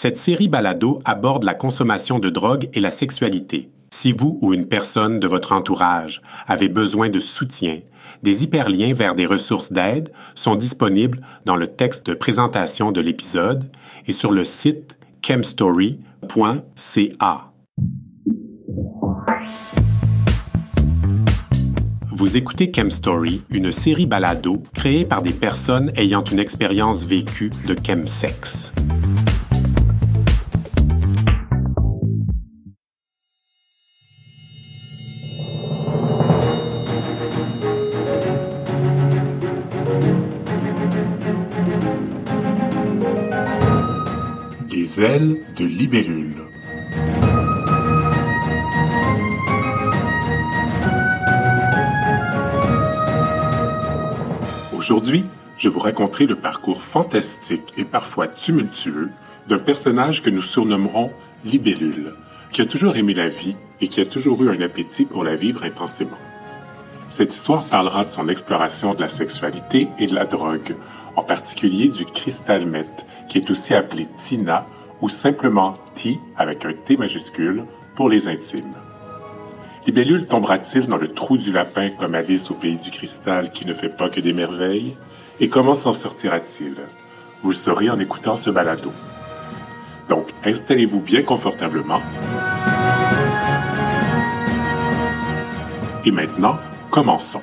Cette série balado aborde la consommation de drogue et la sexualité. Si vous ou une personne de votre entourage avez besoin de soutien, des hyperliens vers des ressources d'aide sont disponibles dans le texte de présentation de l'épisode et sur le site chemstory.ca. Vous écoutez Chemstory, une série balado créée par des personnes ayant une expérience vécue de chemsex. De libellule. Aujourd'hui, je vous raconterai le parcours fantastique et parfois tumultueux d'un personnage que nous surnommerons Libellule, qui a toujours aimé la vie et qui a toujours eu un appétit pour la vivre intensément. Cette histoire parlera de son exploration de la sexualité et de la drogue, en particulier du cristal meth, qui est aussi appelé Tina ou simplement T avec un T majuscule pour les intimes. Libellule tombera-t-il dans le trou du lapin comme Alice au pays du cristal qui ne fait pas que des merveilles? Et comment s'en sortira-t-il? Vous le saurez en écoutant ce balado. Donc, installez-vous bien confortablement. Et maintenant, commençons.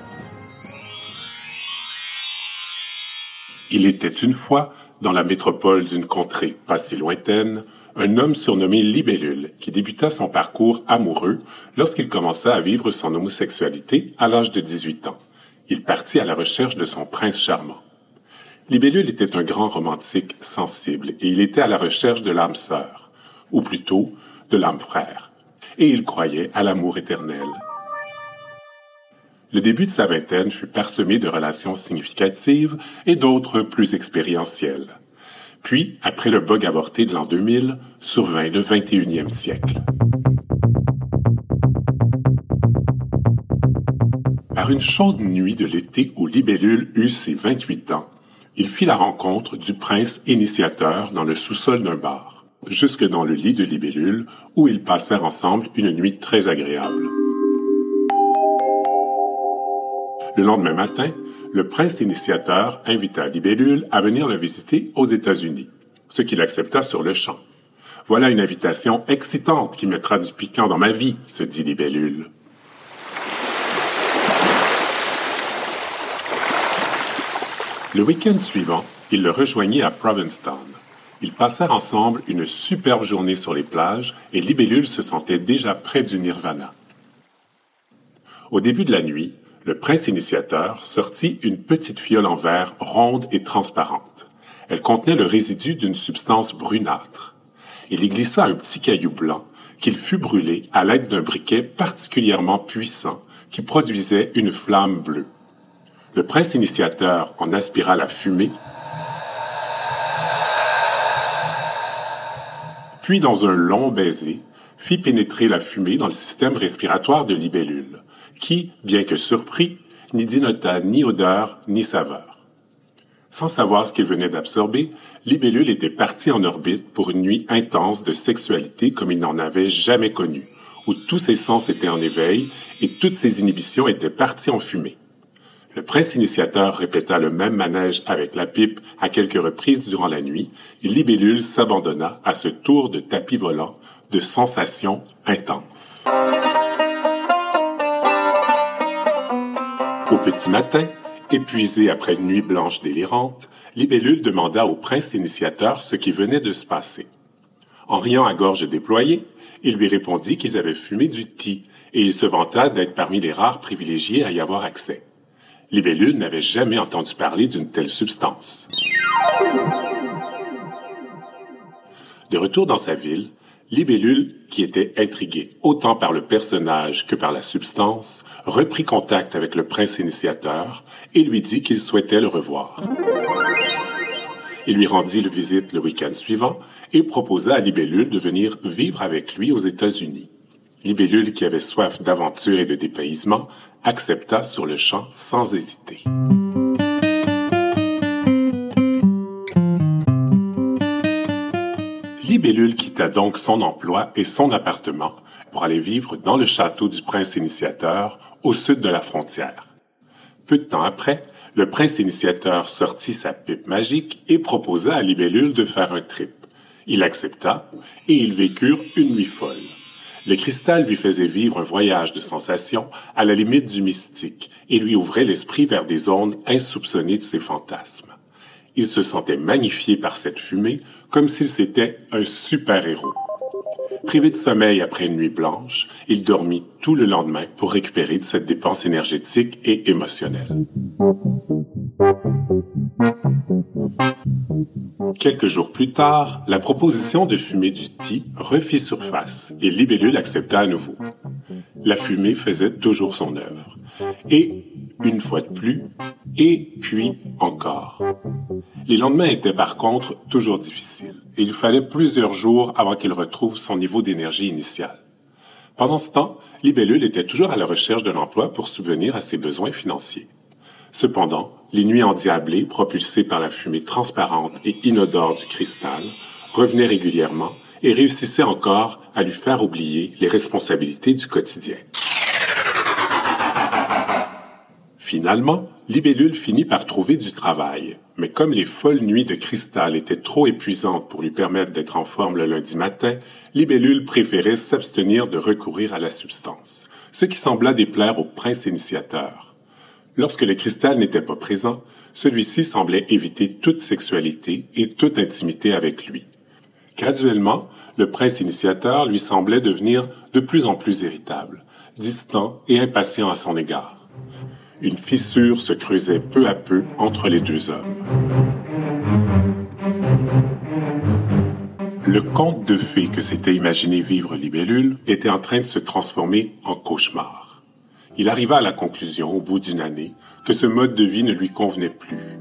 Il était une fois, dans la métropole d'une contrée pas si lointaine, un homme surnommé Libellule, qui débuta son parcours amoureux lorsqu'il commença à vivre son homosexualité à l'âge de 18 ans. Il partit à la recherche de son prince charmant. Libellule était un grand romantique sensible et il était à la recherche de l'âme sœur, ou plutôt de l'âme frère, et il croyait à l'amour éternel. Le début de sa vingtaine fut parsemé de relations significatives et d'autres plus expérientielles. Puis, après le bug avorté de l'an 2000, survint le 21e siècle. Par une chaude nuit de l'été où Libellule eut ses 28 ans, il fit la rencontre du prince initiateur dans le sous-sol d'un bar, jusque dans le lit de Libellule où ils passèrent ensemble une nuit très agréable. Le lendemain matin, le prince initiateur invita Libellule à venir le visiter aux États-Unis, ce qu'il accepta sur le champ. Voilà une invitation excitante qui mettra du piquant dans ma vie, se dit Libellule. Le week-end suivant, il le rejoignit à Provincetown. Ils passèrent ensemble une superbe journée sur les plages et Libellule se sentait déjà près du nirvana. Au début de la nuit, le prince initiateur sortit une petite fiole en verre ronde et transparente. Elle contenait le résidu d'une substance brunâtre. Il y glissa un petit caillou blanc qu'il fut brûlé à l'aide d'un briquet particulièrement puissant qui produisait une flamme bleue. Le prince initiateur en aspira la fumée, puis dans un long baiser, fit pénétrer la fumée dans le système respiratoire de Libellule, qui, bien que surpris, n'y dénota ni odeur ni saveur. Sans savoir ce qu'il venait d'absorber, Libellule était parti en orbite pour une nuit intense de sexualité comme il n'en avait jamais connue, où tous ses sens étaient en éveil et toutes ses inhibitions étaient parties en fumée. Le prince initiateur répéta le même manège avec la pipe à quelques reprises durant la nuit et Libellule s'abandonna à ce tour de tapis volant de sensations intenses. Au petit matin, épuisé après une nuit blanche délirante, Libellule demanda au prince initiateur ce qui venait de se passer. En riant à gorge déployée, il lui répondit qu'ils avaient fumé du thé et il se vanta d'être parmi les rares privilégiés à y avoir accès. Libellule n'avait jamais entendu parler d'une telle substance. De retour dans sa ville, Libellule, qui était intrigué autant par le personnage que par la substance, reprit contact avec le prince initiateur et lui dit qu'il souhaitait le revoir. Il lui rendit le visite le week-end suivant et proposa à Libellule de venir vivre avec lui aux États-Unis. Libellule, qui avait soif d'aventure et de dépaysement, accepta sur le champ sans hésiter. Libellule quitta donc son emploi et son appartement pour aller vivre dans le château du prince initiateur au sud de la frontière. Peu de temps après, le prince initiateur sortit sa pipe magique et proposa à Libellule de faire un trip. Il accepta et ils vécurent une nuit folle. Le cristal lui faisait vivre un voyage de sensations à la limite du mystique et lui ouvrait l'esprit vers des zones insoupçonnées de ses fantasmes. Il se sentait magnifié par cette fumée comme s'il s'était un super-héros. Privé de sommeil après une nuit blanche, il dormit tout le lendemain pour récupérer de cette dépense énergétique et émotionnelle. Quelques jours plus tard, la proposition de fumer du thé refit surface et Libellule accepta à nouveau. La fumée faisait toujours son œuvre. Et, une fois de plus, et puis encore. Les lendemains étaient par contre toujours difficiles et il fallait plusieurs jours avant qu'il retrouve son niveau d'énergie initial. Pendant ce temps, Libellule était toujours à la recherche d'un emploi pour subvenir à ses besoins financiers. Cependant, les nuits endiablées, propulsées par la fumée transparente et inodore du cristal, revenaient régulièrement et réussissaient encore à lui faire oublier les responsabilités du quotidien. Finalement, Libellule finit par trouver du travail, mais comme les folles nuits de cristal étaient trop épuisantes pour lui permettre d'être en forme le lundi matin, Libellule préférait s'abstenir de recourir à la substance, ce qui sembla déplaire au prince initiateur. Lorsque le cristal n'était pas présent, celui-ci semblait éviter toute sexualité et toute intimité avec lui. Graduellement, le prince initiateur lui semblait devenir de plus en plus irritable, distant et impatient à son égard une fissure se creusait peu à peu entre les deux hommes. Le conte de fées que s'était imaginé vivre Libellule était en train de se transformer en cauchemar. Il arriva à la conclusion, au bout d'une année, que ce mode de vie ne lui convenait plus.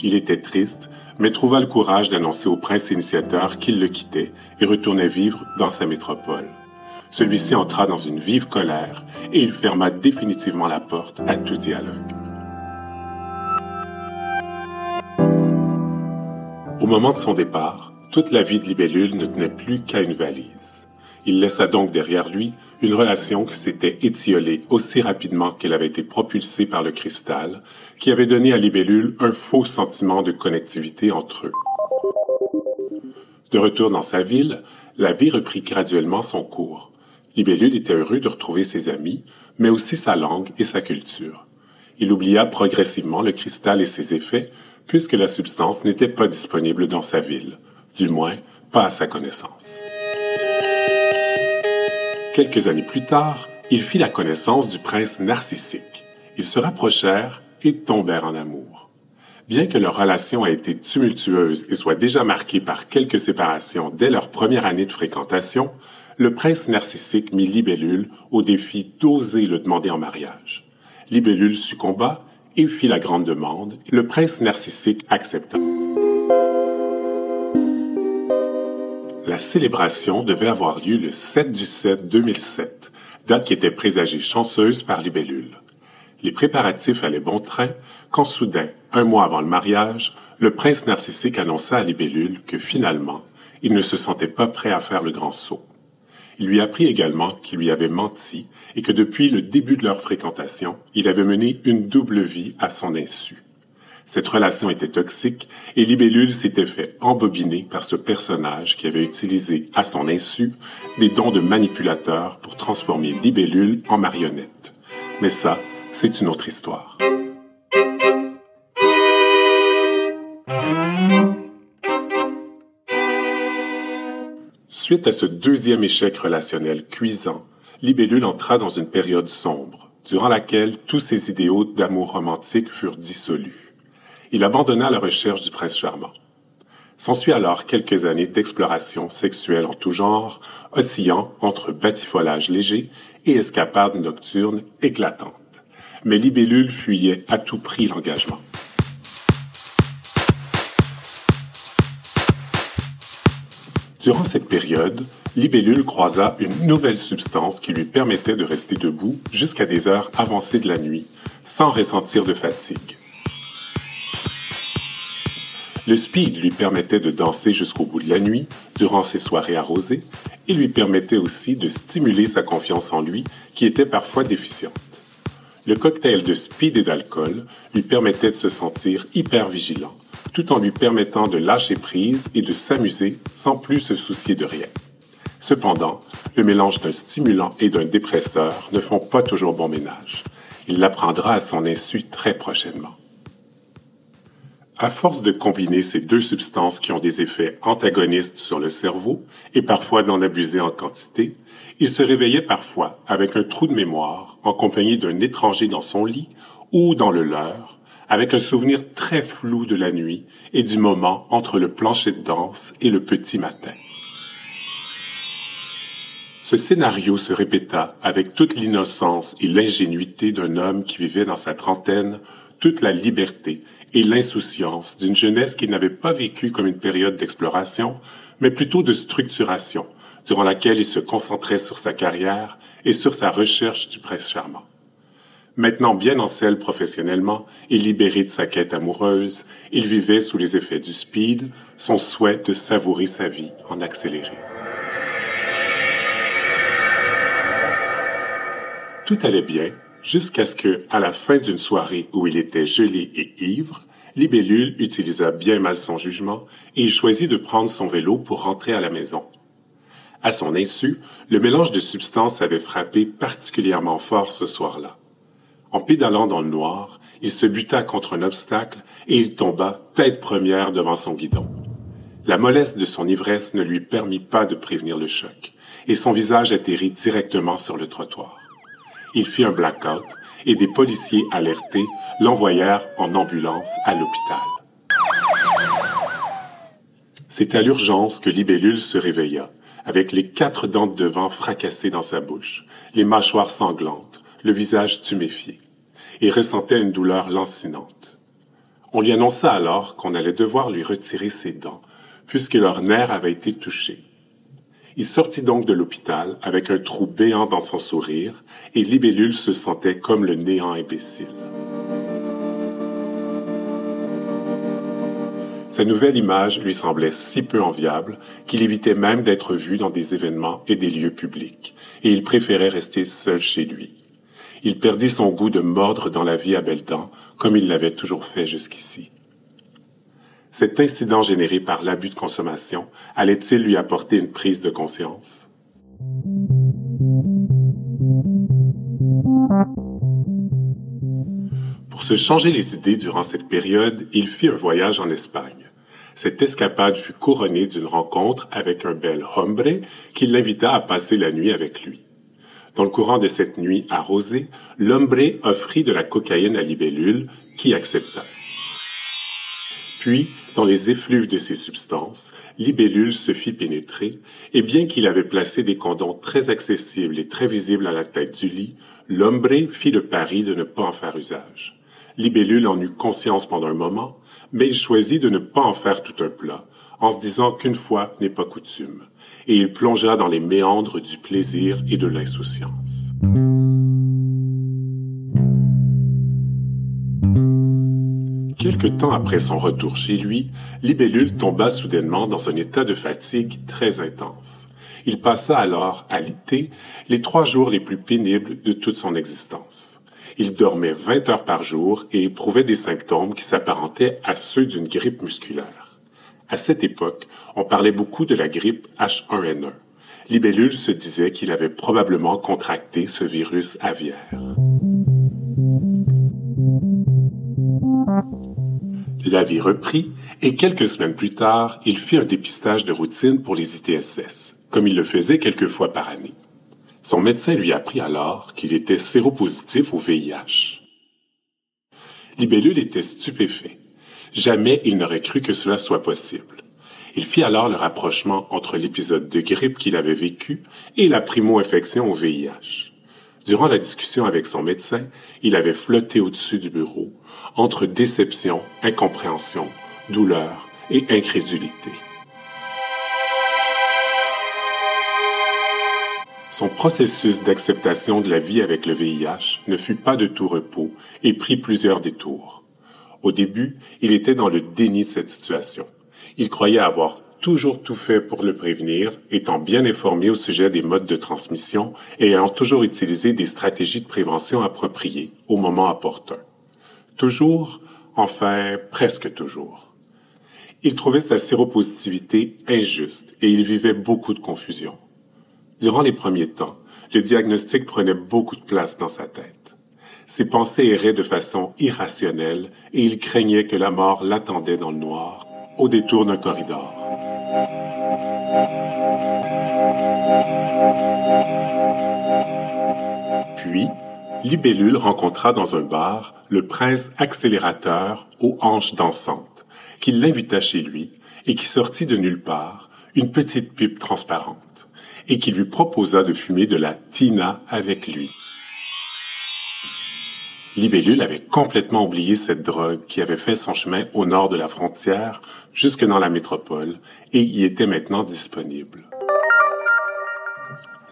Il était triste, mais trouva le courage d'annoncer au prince initiateur qu'il le quittait et retournait vivre dans sa métropole. Celui-ci entra dans une vive colère et il ferma définitivement la porte à tout dialogue. Au moment de son départ, toute la vie de Libellule ne tenait plus qu'à une valise. Il laissa donc derrière lui une relation qui s'était étiolée aussi rapidement qu'elle avait été propulsée par le cristal, qui avait donné à Libellule un faux sentiment de connectivité entre eux. De retour dans sa ville, la vie reprit graduellement son cours. Libellule était heureux de retrouver ses amis, mais aussi sa langue et sa culture. Il oublia progressivement le cristal et ses effets, puisque la substance n'était pas disponible dans sa ville, du moins pas à sa connaissance. Quelques années plus tard, il fit la connaissance du prince narcissique. Ils se rapprochèrent et tombèrent en amour. Bien que leur relation ait été tumultueuse et soit déjà marquée par quelques séparations dès leur première année de fréquentation, le prince narcissique mit Libellule au défi d'oser le demander en mariage. Libellule succomba et fit la grande demande. Le prince narcissique accepta. La célébration devait avoir lieu le 7 du 7 2007, date qui était présagée chanceuse par Libellule. Les préparatifs allaient bon train quand soudain, un mois avant le mariage, le prince narcissique annonça à Libellule que finalement, il ne se sentait pas prêt à faire le grand saut. Il lui apprit également qu'il lui avait menti et que depuis le début de leur fréquentation, il avait mené une double vie à son insu. Cette relation était toxique et Libellule s'était fait embobiner par ce personnage qui avait utilisé à son insu des dons de manipulateur pour transformer Libellule en marionnette. Mais ça, c'est une autre histoire. Suite à ce deuxième échec relationnel cuisant, Libellule entra dans une période sombre, durant laquelle tous ses idéaux d'amour romantique furent dissolus. Il abandonna la recherche du prince charmant. S'ensuit alors quelques années d'exploration sexuelle en tout genre, oscillant entre batifolage léger et escapades nocturnes éclatantes. Mais Libellule fuyait à tout prix l'engagement. Durant cette période, Libellule croisa une nouvelle substance qui lui permettait de rester debout jusqu'à des heures avancées de la nuit, sans ressentir de fatigue. Le speed lui permettait de danser jusqu'au bout de la nuit, durant ses soirées arrosées, et lui permettait aussi de stimuler sa confiance en lui, qui était parfois déficiente. Le cocktail de speed et d'alcool lui permettait de se sentir hyper vigilant, tout en lui permettant de lâcher prise et de s'amuser sans plus se soucier de rien. Cependant, le mélange d'un stimulant et d'un dépresseur ne font pas toujours bon ménage. Il l'apprendra à son insu très prochainement. À force de combiner ces deux substances qui ont des effets antagonistes sur le cerveau et parfois d'en abuser en quantité, il se réveillait parfois avec un trou de mémoire en compagnie d'un étranger dans son lit ou dans le leur, avec un souvenir très flou de la nuit et du moment entre le plancher de danse et le petit matin. Ce scénario se répéta avec toute l'innocence et l'ingénuité d'un homme qui vivait dans sa trentaine toute la liberté et l'insouciance d'une jeunesse qui n'avait pas vécu comme une période d'exploration, mais plutôt de structuration, durant laquelle il se concentrait sur sa carrière et sur sa recherche du prince charmant. Maintenant bien en selle professionnellement et libéré de sa quête amoureuse, il vivait sous les effets du speed, son souhait de savourer sa vie en accéléré. Tout allait bien jusqu'à ce que, à la fin d'une soirée où il était gelé et ivre, Libellule utilisa bien mal son jugement et il choisit de prendre son vélo pour rentrer à la maison. À son insu, le mélange de substances avait frappé particulièrement fort ce soir-là. En pédalant dans le noir, il se buta contre un obstacle et il tomba tête première devant son guidon. La mollesse de son ivresse ne lui permit pas de prévenir le choc, et son visage atterrit directement sur le trottoir il fit un blackout et des policiers alertés l'envoyèrent en ambulance à l'hôpital. C'est à l'urgence que Libellule se réveilla, avec les quatre dents de devant fracassées dans sa bouche, les mâchoires sanglantes, le visage tuméfié, et ressentait une douleur lancinante. On lui annonça alors qu'on allait devoir lui retirer ses dents, puisque leur nerf avait été touché. Il sortit donc de l'hôpital avec un trou béant dans son sourire, et Libellule se sentait comme le néant imbécile. Sa nouvelle image lui semblait si peu enviable qu'il évitait même d'être vu dans des événements et des lieux publics, et il préférait rester seul chez lui. Il perdit son goût de mordre dans la vie à belle dents, comme il l'avait toujours fait jusqu'ici. Cet incident généré par l'abus de consommation allait-il lui apporter une prise de conscience? Pour se changer les idées durant cette période, il fit un voyage en Espagne. Cette escapade fut couronnée d'une rencontre avec un bel hombre qui l'invita à passer la nuit avec lui. Dans le courant de cette nuit arrosée, l'hombre offrit de la cocaïne à Libellule, qui accepta. Puis, dans les effluves de ces substances, Libellule se fit pénétrer, et bien qu'il avait placé des condoms très accessibles et très visibles à la tête du lit, l'hombre fit le pari de ne pas en faire usage. Libellule en eut conscience pendant un moment, mais il choisit de ne pas en faire tout un plat, en se disant qu'une fois n'est pas coutume, et il plongea dans les méandres du plaisir et de l'insouciance. Quelque temps après son retour chez lui, Libellule tomba soudainement dans un état de fatigue très intense. Il passa alors à l'été les trois jours les plus pénibles de toute son existence. Il dormait 20 heures par jour et éprouvait des symptômes qui s'apparentaient à ceux d'une grippe musculaire. À cette époque, on parlait beaucoup de la grippe H1N1. Libellule se disait qu'il avait probablement contracté ce virus aviaire. La vie reprit et quelques semaines plus tard, il fit un dépistage de routine pour les ITSS, comme il le faisait quelques fois par année. Son médecin lui apprit alors qu'il était séropositif au VIH. Libellule était stupéfait. Jamais il n'aurait cru que cela soit possible. Il fit alors le rapprochement entre l'épisode de grippe qu'il avait vécu et la primo-infection au VIH. Durant la discussion avec son médecin, il avait flotté au-dessus du bureau, entre déception, incompréhension, douleur et incrédulité. Son processus d'acceptation de la vie avec le VIH ne fut pas de tout repos et prit plusieurs détours. Au début, il était dans le déni de cette situation. Il croyait avoir toujours tout fait pour le prévenir, étant bien informé au sujet des modes de transmission et ayant toujours utilisé des stratégies de prévention appropriées au moment opportun. Toujours, enfin presque toujours. Il trouvait sa séropositivité injuste et il vivait beaucoup de confusion. Durant les premiers temps, le diagnostic prenait beaucoup de place dans sa tête. Ses pensées erraient de façon irrationnelle et il craignait que la mort l'attendait dans le noir, au détour d'un corridor. Puis, Libellule rencontra dans un bar le prince accélérateur aux hanches dansantes, qui l'invita chez lui et qui sortit de nulle part une petite pipe transparente, et qui lui proposa de fumer de la tina avec lui. Libellule avait complètement oublié cette drogue qui avait fait son chemin au nord de la frontière jusque dans la métropole et y était maintenant disponible.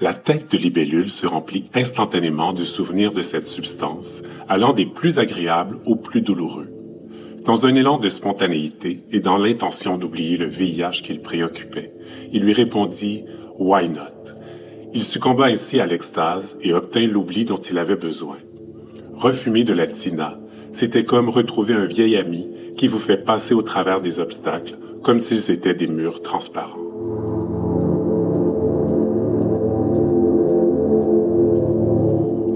La tête de libellule se remplit instantanément du souvenir de cette substance, allant des plus agréables aux plus douloureux. Dans un élan de spontanéité et dans l'intention d'oublier le VIH qu'il préoccupait, il lui répondit « Why not ?» Il succomba ainsi à l'extase et obtint l'oubli dont il avait besoin. Refumer de la tina, c'était comme retrouver un vieil ami qui vous fait passer au travers des obstacles comme s'ils étaient des murs transparents.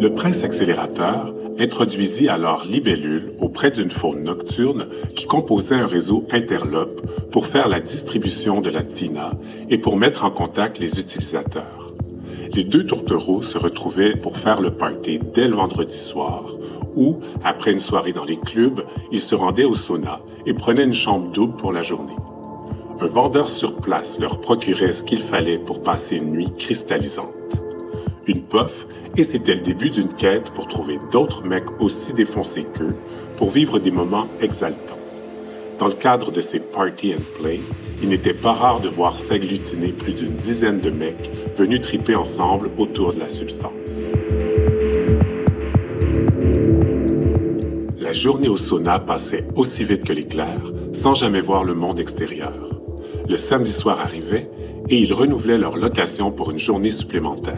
Le prince accélérateur introduisit alors Libellule auprès d'une faune nocturne qui composait un réseau interlope pour faire la distribution de la tina et pour mettre en contact les utilisateurs les deux tourtereaux se retrouvaient pour faire le party dès le vendredi soir, où, après une soirée dans les clubs, ils se rendaient au sauna et prenaient une chambre double pour la journée. Un vendeur sur place leur procurait ce qu'il fallait pour passer une nuit cristallisante. Une puff, et c'était le début d'une quête pour trouver d'autres mecs aussi défoncés qu'eux, pour vivre des moments exaltants. Dans le cadre de ces party and play, il n'était pas rare de voir s'agglutiner plus d'une dizaine de mecs venus triper ensemble autour de la substance. La journée au sauna passait aussi vite que l'éclair, sans jamais voir le monde extérieur. Le samedi soir arrivait et ils renouvelaient leur location pour une journée supplémentaire.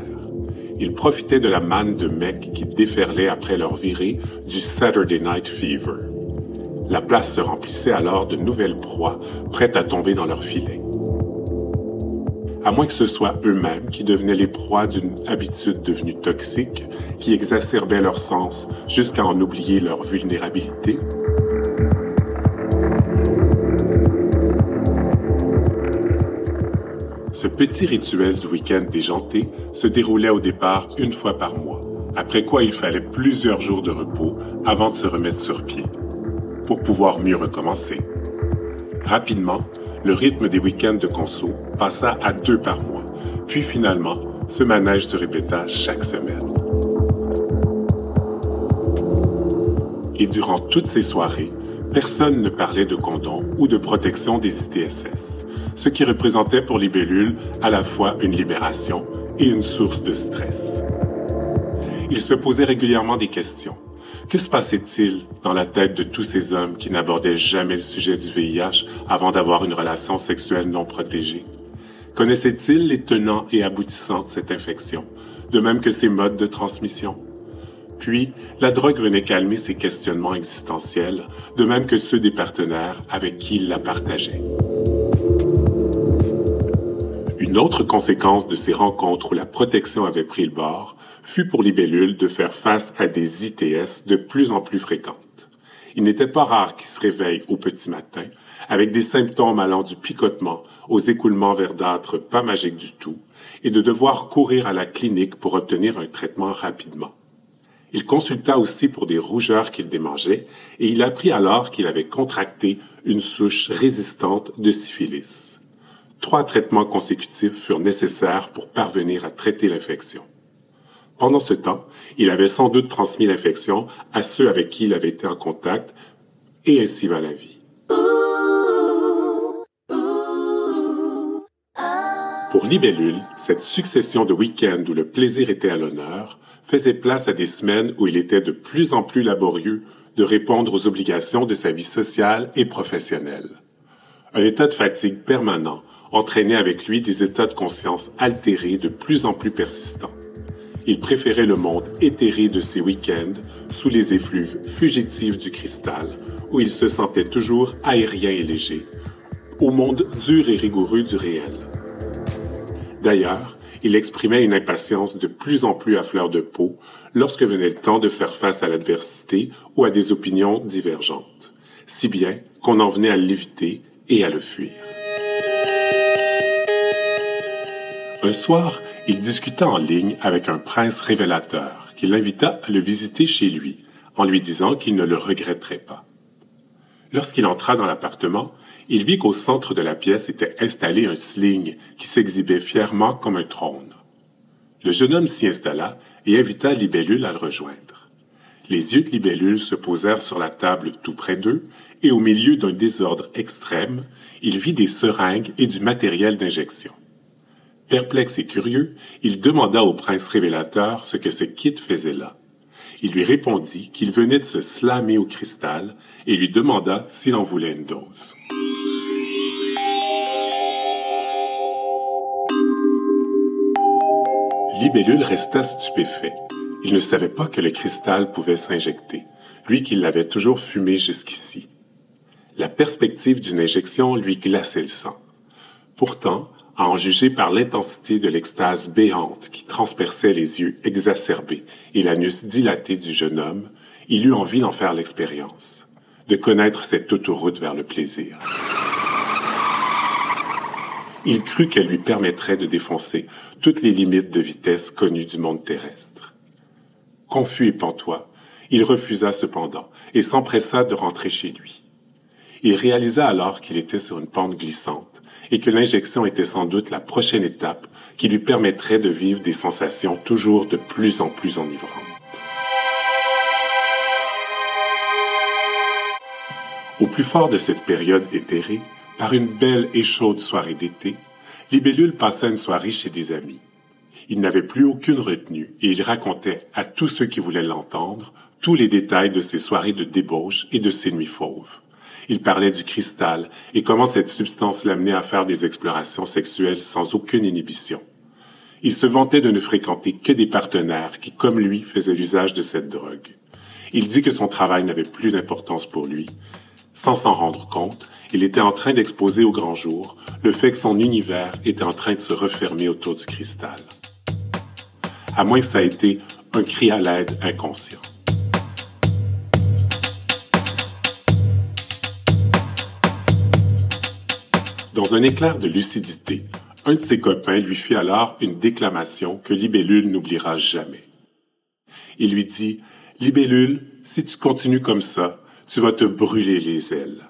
Ils profitaient de la manne de mecs qui déferlait après leur virée du Saturday Night Fever. La place se remplissait alors de nouvelles proies prêtes à tomber dans leur filet. À moins que ce soit eux-mêmes qui devenaient les proies d'une habitude devenue toxique, qui exacerbait leur sens jusqu'à en oublier leur vulnérabilité. Ce petit rituel du week-end déjanté se déroulait au départ une fois par mois, après quoi il fallait plusieurs jours de repos avant de se remettre sur pied pour pouvoir mieux recommencer. Rapidement, le rythme des week-ends de conso passa à deux par mois, puis finalement, ce manège se répéta chaque semaine. Et durant toutes ces soirées, personne ne parlait de condom ou de protection des ITSS, ce qui représentait pour Libellule à la fois une libération et une source de stress. Il se posait régulièrement des questions. Que se passait-il dans la tête de tous ces hommes qui n'abordaient jamais le sujet du VIH avant d'avoir une relation sexuelle non protégée? Connaissaient-ils les tenants et aboutissants de cette infection, de même que ses modes de transmission? Puis, la drogue venait calmer ces questionnements existentiels, de même que ceux des partenaires avec qui il la partageait. Une autre conséquence de ces rencontres où la protection avait pris le bord fut pour Libellule de faire face à des ITS de plus en plus fréquentes. Il n'était pas rare qu'il se réveille au petit matin avec des symptômes allant du picotement aux écoulements verdâtres pas magiques du tout et de devoir courir à la clinique pour obtenir un traitement rapidement. Il consulta aussi pour des rougeurs qu'il démangeait et il apprit alors qu'il avait contracté une souche résistante de syphilis. Trois traitements consécutifs furent nécessaires pour parvenir à traiter l'infection. Pendant ce temps, il avait sans doute transmis l'infection à ceux avec qui il avait été en contact, et ainsi va la vie. Pour Libellule, cette succession de week-ends où le plaisir était à l'honneur faisait place à des semaines où il était de plus en plus laborieux de répondre aux obligations de sa vie sociale et professionnelle. Un état de fatigue permanent entraînait avec lui des états de conscience altérés de plus en plus persistants. Il préférait le monde éthéré de ses week-ends sous les effluves fugitifs du cristal, où il se sentait toujours aérien et léger, au monde dur et rigoureux du réel. D'ailleurs, il exprimait une impatience de plus en plus à fleur de peau lorsque venait le temps de faire face à l'adversité ou à des opinions divergentes, si bien qu'on en venait à l'éviter et à le fuir. Un soir, il discuta en ligne avec un prince révélateur qui l'invita à le visiter chez lui en lui disant qu'il ne le regretterait pas. Lorsqu'il entra dans l'appartement, il vit qu'au centre de la pièce était installé un sling qui s'exhibait fièrement comme un trône. Le jeune homme s'y installa et invita Libellule à le rejoindre. Les yeux de Libellule se posèrent sur la table tout près d'eux, et au milieu d'un désordre extrême, il vit des seringues et du matériel d'injection. Perplexe et curieux, il demanda au prince révélateur ce que ce kit faisait là. Il lui répondit qu'il venait de se slammer au cristal et lui demanda s'il en voulait une dose. Libellule resta stupéfait. Il ne savait pas que le cristal pouvait s'injecter, lui qui l'avait toujours fumé jusqu'ici. La perspective d'une injection lui glaçait le sang. Pourtant, à en juger par l'intensité de l'extase béante qui transperçait les yeux exacerbés et l'anus dilaté du jeune homme, il eut envie d'en faire l'expérience, de connaître cette autoroute vers le plaisir. Il crut qu'elle lui permettrait de défoncer toutes les limites de vitesse connues du monde terrestre. Confus et pantois, il refusa cependant et s'empressa de rentrer chez lui. Il réalisa alors qu'il était sur une pente glissante et que l'injection était sans doute la prochaine étape qui lui permettrait de vivre des sensations toujours de plus en plus enivrantes. Au plus fort de cette période éthérée, par une belle et chaude soirée d'été, Libellule passa une soirée chez des amis. Il n'avait plus aucune retenue et il racontait à tous ceux qui voulaient l'entendre tous les détails de ses soirées de débauche et de ses nuits fauves. Il parlait du cristal et comment cette substance l'amenait à faire des explorations sexuelles sans aucune inhibition. Il se vantait de ne fréquenter que des partenaires qui, comme lui, faisaient l'usage de cette drogue. Il dit que son travail n'avait plus d'importance pour lui. Sans s'en rendre compte, il était en train d'exposer au grand jour le fait que son univers était en train de se refermer autour du cristal. À moins que ça ait été un cri à l'aide inconscient. Dans un éclair de lucidité, un de ses copains lui fit alors une déclamation que Libellule n'oubliera jamais. Il lui dit, Libellule, si tu continues comme ça, tu vas te brûler les ailes.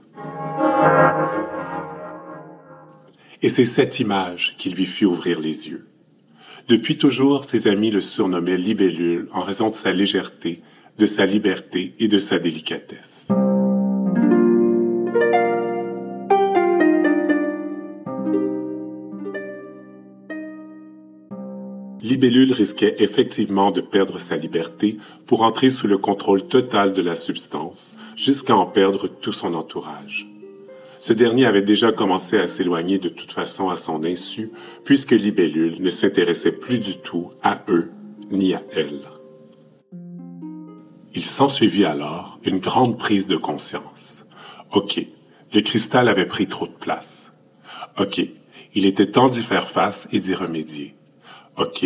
Et c'est cette image qui lui fit ouvrir les yeux. Depuis toujours, ses amis le surnommaient Libellule en raison de sa légèreté, de sa liberté et de sa délicatesse. Libellule risquait effectivement de perdre sa liberté pour entrer sous le contrôle total de la substance, jusqu'à en perdre tout son entourage. Ce dernier avait déjà commencé à s'éloigner de toute façon à son insu, puisque Libellule ne s'intéressait plus du tout à eux ni à elle. Il s'ensuivit alors une grande prise de conscience. OK, le cristal avait pris trop de place. OK, il était temps d'y faire face et d'y remédier. OK,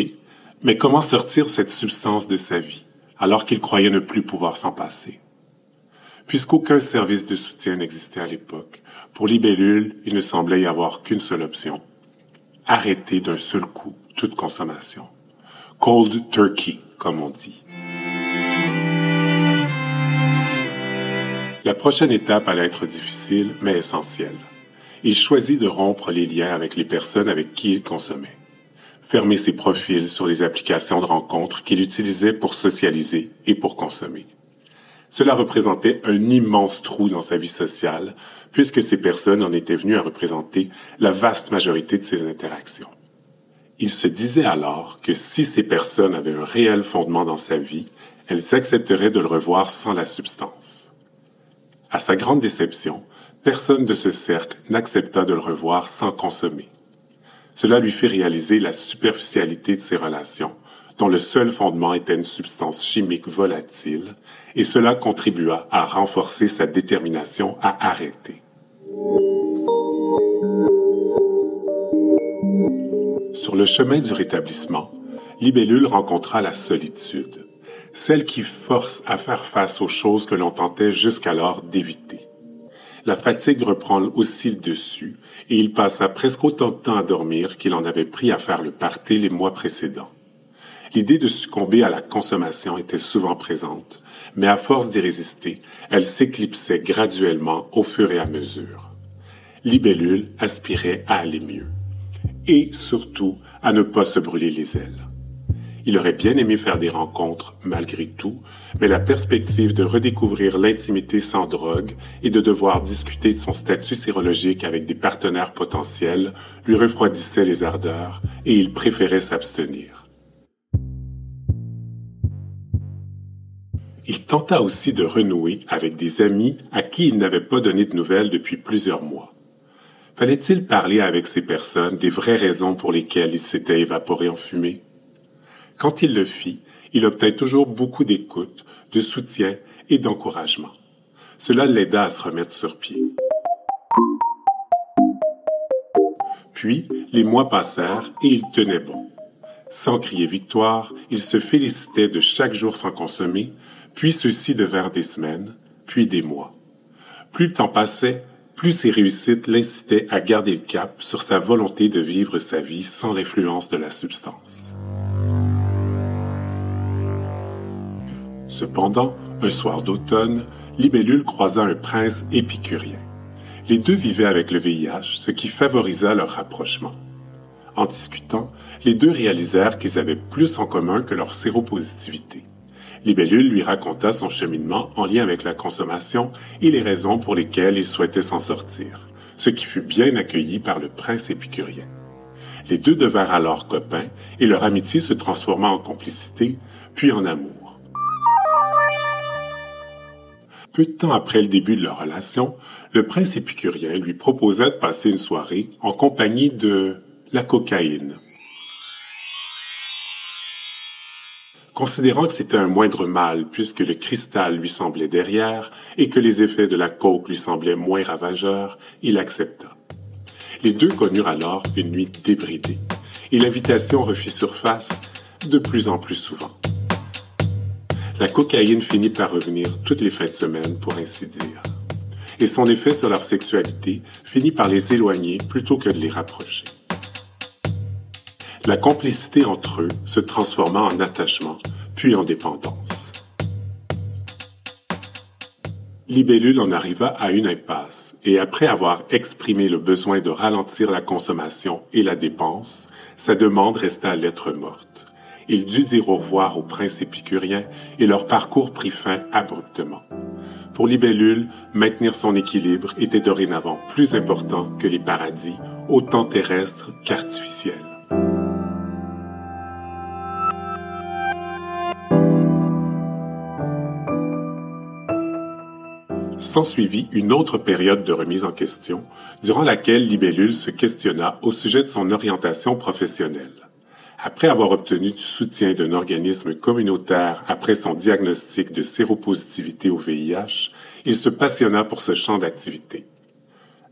mais comment sortir cette substance de sa vie, alors qu'il croyait ne plus pouvoir s'en passer? Puisqu'aucun service de soutien n'existait à l'époque, pour Libellule, il ne semblait y avoir qu'une seule option. Arrêter d'un seul coup toute consommation. Cold turkey, comme on dit. La prochaine étape allait être difficile, mais essentielle. Il choisit de rompre les liens avec les personnes avec qui il consommait. Fermer ses profils sur les applications de rencontres qu'il utilisait pour socialiser et pour consommer. Cela représentait un immense trou dans sa vie sociale, puisque ces personnes en étaient venues à représenter la vaste majorité de ses interactions. Il se disait alors que si ces personnes avaient un réel fondement dans sa vie, elles accepteraient de le revoir sans la substance. À sa grande déception, personne de ce cercle n'accepta de le revoir sans consommer. Cela lui fit réaliser la superficialité de ses relations, dont le seul fondement était une substance chimique volatile, et cela contribua à renforcer sa détermination à arrêter. Sur le chemin du rétablissement, Libellule rencontra la solitude, celle qui force à faire face aux choses que l'on tentait jusqu'alors d'éviter. La fatigue reprend aussi le dessus, et il passa presque autant de temps à dormir qu'il en avait pris à faire le party les mois précédents. L'idée de succomber à la consommation était souvent présente, mais à force d'y résister, elle s'éclipsait graduellement au fur et à mesure. Libellule aspirait à aller mieux et surtout à ne pas se brûler les ailes. Il aurait bien aimé faire des rencontres malgré tout, mais la perspective de redécouvrir l'intimité sans drogue et de devoir discuter de son statut sérologique avec des partenaires potentiels lui refroidissait les ardeurs et il préférait s'abstenir. Il tenta aussi de renouer avec des amis à qui il n'avait pas donné de nouvelles depuis plusieurs mois. Fallait-il parler avec ces personnes des vraies raisons pour lesquelles il s'était évaporé en fumée? Quand il le fit, il obtint toujours beaucoup d'écoute, de soutien et d'encouragement. Cela l'aida à se remettre sur pied. Puis, les mois passèrent et il tenait bon. Sans crier victoire, il se félicitait de chaque jour sans consommer, puis ceux-ci devinrent des semaines, puis des mois. Plus le temps passait, plus ses réussites l'incitaient à garder le cap sur sa volonté de vivre sa vie sans l'influence de la substance. Cependant, un soir d'automne, Libellule croisa un prince épicurien. Les deux vivaient avec le VIH, ce qui favorisa leur rapprochement. En discutant, les deux réalisèrent qu'ils avaient plus en commun que leur séropositivité. Libellule lui raconta son cheminement en lien avec la consommation et les raisons pour lesquelles il souhaitait s'en sortir, ce qui fut bien accueilli par le prince épicurien. Les deux devinrent alors copains et leur amitié se transforma en complicité, puis en amour. Peu de temps après le début de leur relation, le prince épicurien lui proposa de passer une soirée en compagnie de la cocaïne, Considérant que c'était un moindre mal puisque le cristal lui semblait derrière et que les effets de la coke lui semblaient moins ravageurs, il accepta. Les deux connurent alors une nuit débridée et l'invitation refit surface de plus en plus souvent. La cocaïne finit par revenir toutes les fins de semaine, pour ainsi dire. Et son effet sur leur sexualité finit par les éloigner plutôt que de les rapprocher la complicité entre eux se transforma en attachement, puis en dépendance. Libellule en arriva à une impasse, et après avoir exprimé le besoin de ralentir la consommation et la dépense, sa demande resta lettre morte. Il dut dire au revoir au prince épicurien et leur parcours prit fin abruptement. Pour Libellule, maintenir son équilibre était dorénavant plus important que les paradis, autant terrestres qu'artificiels. S'ensuivit une autre période de remise en question, durant laquelle Libellule se questionna au sujet de son orientation professionnelle. Après avoir obtenu du soutien d'un organisme communautaire après son diagnostic de séropositivité au VIH, il se passionna pour ce champ d'activité.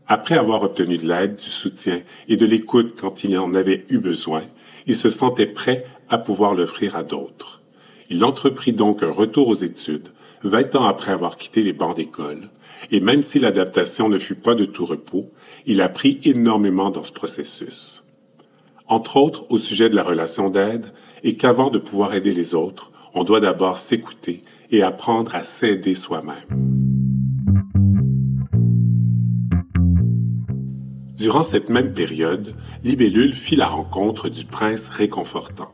Après avoir obtenu de l'aide, du soutien et de l'écoute quand il en avait eu besoin, il se sentait prêt à pouvoir l'offrir à d'autres. Il entreprit donc un retour aux études, vingt ans après avoir quitté les bancs d'école, et même si l'adaptation ne fut pas de tout repos, il apprit énormément dans ce processus. Entre autres au sujet de la relation d'aide, et qu'avant de pouvoir aider les autres, on doit d'abord s'écouter et apprendre à s'aider soi-même. Durant cette même période, Libellule fit la rencontre du prince réconfortant.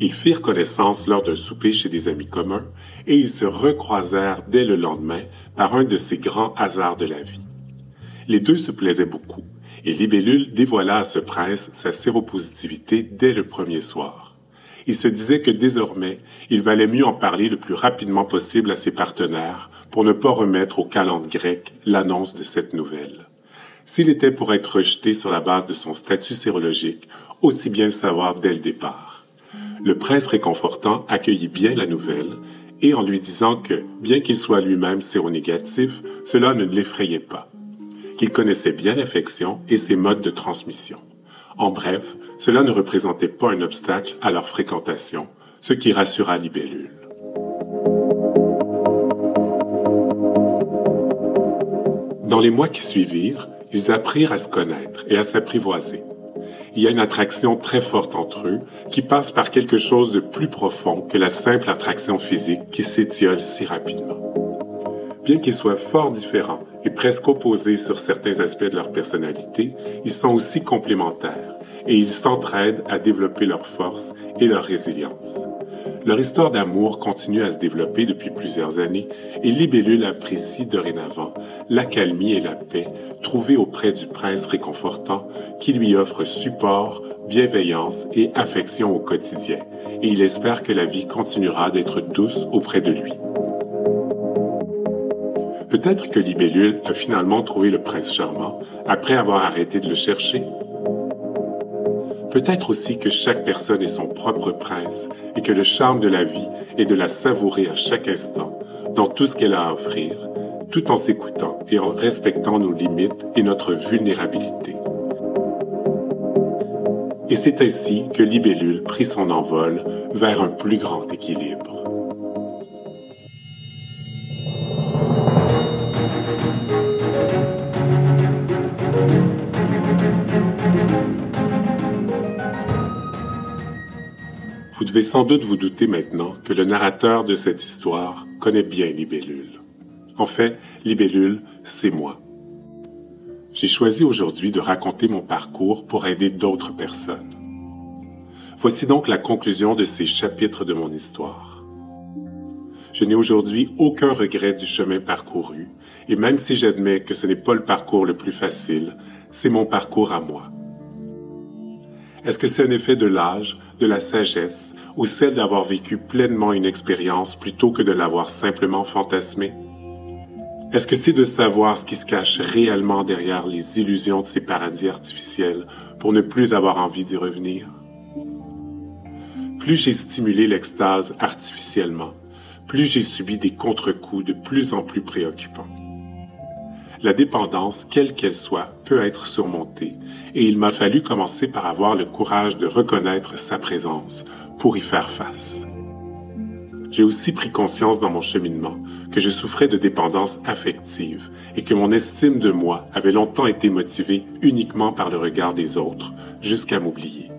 Ils firent connaissance lors d'un souper chez des amis communs et ils se recroisèrent dès le lendemain par un de ces grands hasards de la vie. Les deux se plaisaient beaucoup et Libellule dévoila à ce prince sa séropositivité dès le premier soir. il se disait que désormais, il valait mieux en parler le plus rapidement possible à ses partenaires pour ne pas remettre aux calendes grecques l'annonce de cette nouvelle. S'il était pour être rejeté sur la base de son statut sérologique, aussi bien le savoir dès le départ. Le prince réconfortant accueillit bien la nouvelle et en lui disant que, bien qu'il soit lui-même séronégatif, cela ne l'effrayait pas, qu'il connaissait bien l'affection et ses modes de transmission. En bref, cela ne représentait pas un obstacle à leur fréquentation, ce qui rassura Libellule. Dans les mois qui suivirent, ils apprirent à se connaître et à s'apprivoiser. Il y a une attraction très forte entre eux qui passe par quelque chose de plus profond que la simple attraction physique qui s'étiole si rapidement. Bien qu'ils soient fort différents et presque opposés sur certains aspects de leur personnalité, ils sont aussi complémentaires et ils s'entraident à développer leur force et leur résilience. Leur histoire d'amour continue à se développer depuis plusieurs années et Libellule apprécie dorénavant l'accalmie et la paix trouvées auprès du prince réconfortant qui lui offre support, bienveillance et affection au quotidien et il espère que la vie continuera d'être douce auprès de lui. Peut-être que Libellule a finalement trouvé le prince charmant après avoir arrêté de le chercher. Peut-être aussi que chaque personne est son propre prince et que le charme de la vie est de la savourer à chaque instant, dans tout ce qu'elle a à offrir, tout en s'écoutant et en respectant nos limites et notre vulnérabilité. Et c'est ainsi que Libellule prit son envol vers un plus grand équilibre. Devez sans doute vous douter maintenant que le narrateur de cette histoire connaît bien Libellule. En fait, Libellule, c'est moi. J'ai choisi aujourd'hui de raconter mon parcours pour aider d'autres personnes. Voici donc la conclusion de ces chapitres de mon histoire. Je n'ai aujourd'hui aucun regret du chemin parcouru, et même si j'admets que ce n'est pas le parcours le plus facile, c'est mon parcours à moi. Est-ce que c'est un effet de l'âge, de la sagesse, ou celle d'avoir vécu pleinement une expérience plutôt que de l'avoir simplement fantasmée? Est-ce que c'est de savoir ce qui se cache réellement derrière les illusions de ces paradis artificiels pour ne plus avoir envie d'y revenir? Plus j'ai stimulé l'extase artificiellement, plus j'ai subi des contre-coups de plus en plus préoccupants. La dépendance, quelle qu'elle soit, peut être surmontée, et il m'a fallu commencer par avoir le courage de reconnaître sa présence pour y faire face. J'ai aussi pris conscience dans mon cheminement que je souffrais de dépendance affective et que mon estime de moi avait longtemps été motivée uniquement par le regard des autres, jusqu'à m'oublier.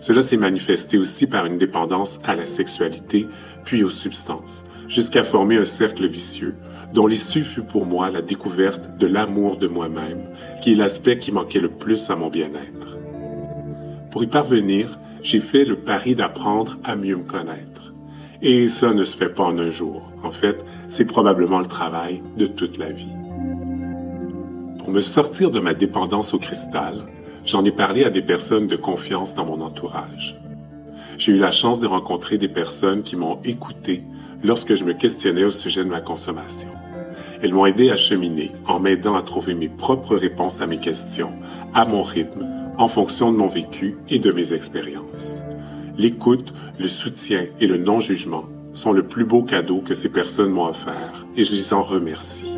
Cela s'est manifesté aussi par une dépendance à la sexualité, puis aux substances, jusqu'à former un cercle vicieux dont l'issue fut pour moi la découverte de l'amour de moi-même, qui est l'aspect qui manquait le plus à mon bien-être. Pour y parvenir, j'ai fait le pari d'apprendre à mieux me connaître. Et ça ne se fait pas en un jour. En fait, c'est probablement le travail de toute la vie. Pour me sortir de ma dépendance au cristal, j'en ai parlé à des personnes de confiance dans mon entourage. J'ai eu la chance de rencontrer des personnes qui m'ont écouté lorsque je me questionnais au sujet de ma consommation. Elles m'ont aidé à cheminer en m'aidant à trouver mes propres réponses à mes questions, à mon rythme, en fonction de mon vécu et de mes expériences. L'écoute, le soutien et le non-jugement sont le plus beau cadeau que ces personnes m'ont offert et je les en remercie.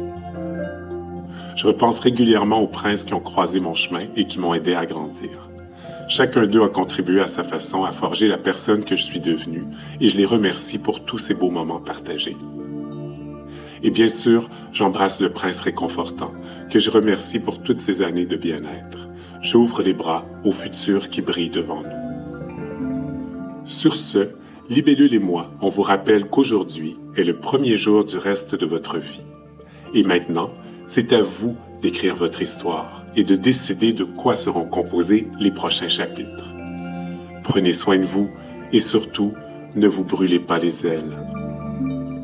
Je repense régulièrement aux princes qui ont croisé mon chemin et qui m'ont aidé à grandir. Chacun d'eux a contribué à sa façon à forger la personne que je suis devenue et je les remercie pour tous ces beaux moments partagés. Et bien sûr, j'embrasse le prince réconfortant, que je remercie pour toutes ces années de bien-être. J'ouvre les bras au futur qui brille devant nous. Sur ce, Libellule et moi, on vous rappelle qu'aujourd'hui est le premier jour du reste de votre vie. Et maintenant, c'est à vous d'écrire votre histoire et de décider de quoi seront composés les prochains chapitres. Prenez soin de vous et surtout, ne vous brûlez pas les ailes.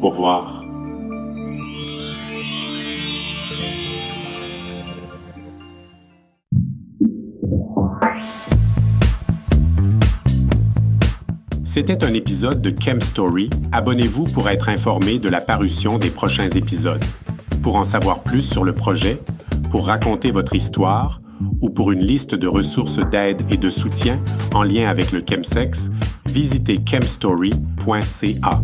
Au revoir. C'était un épisode de Chem Story. Abonnez-vous pour être informé de la parution des prochains épisodes. Pour en savoir plus sur le projet, pour raconter votre histoire ou pour une liste de ressources d'aide et de soutien en lien avec le chemsex, visitez chemstory.ca.